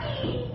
Daddy.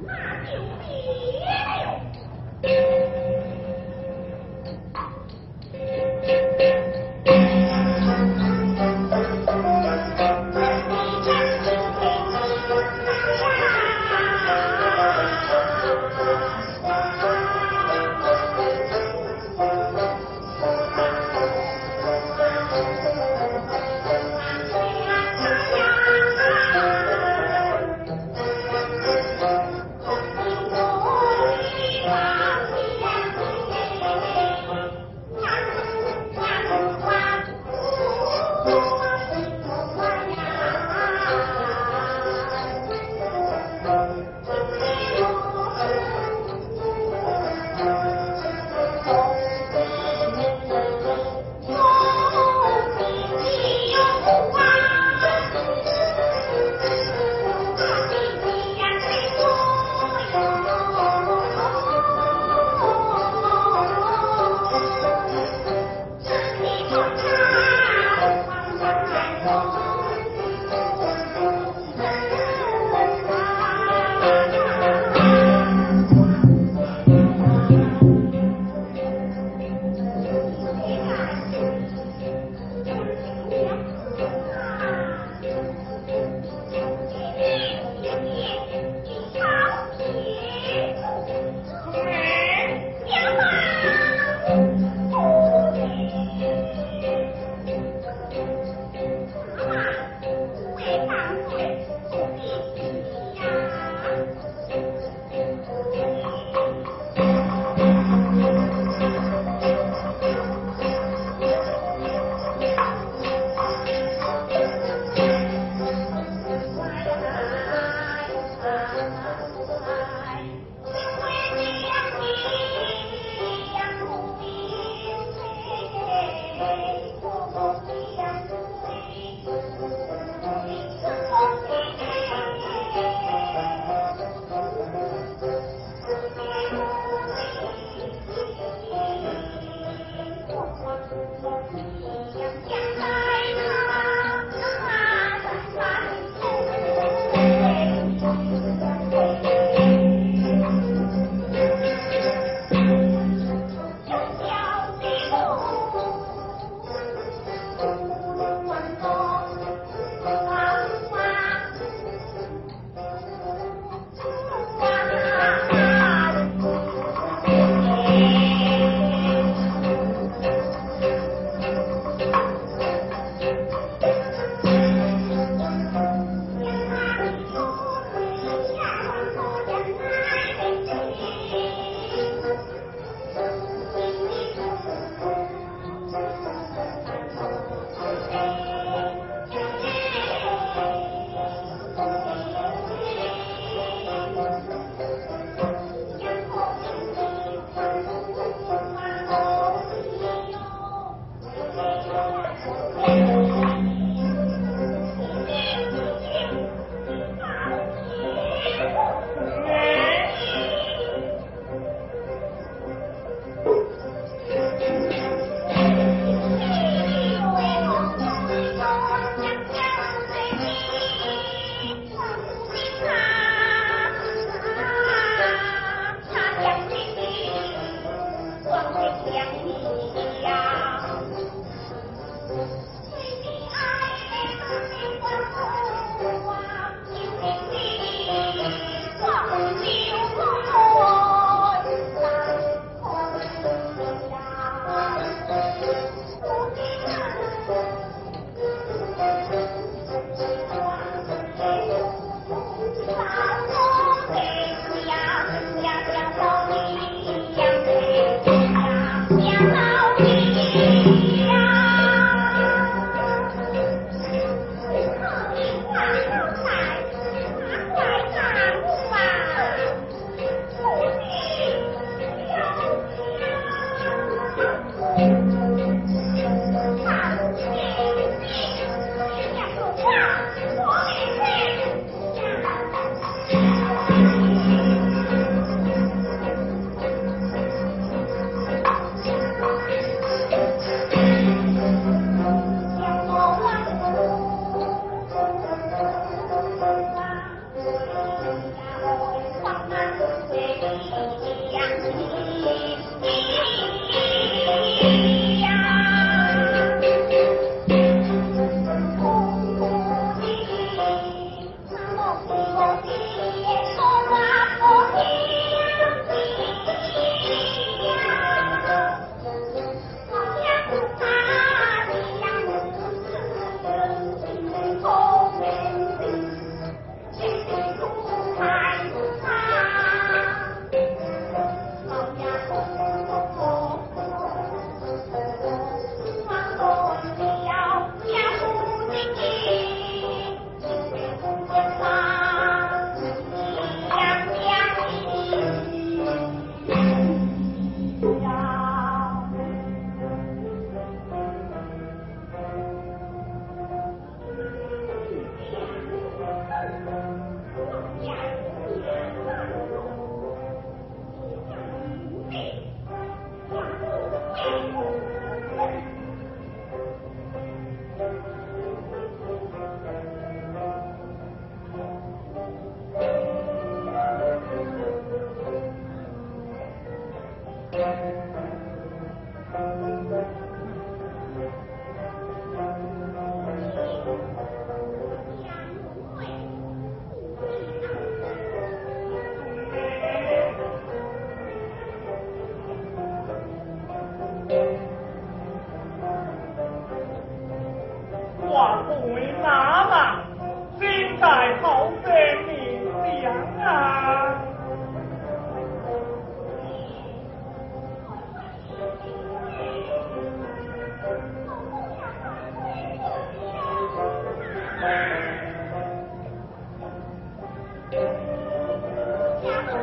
那就别了。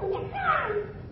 はい。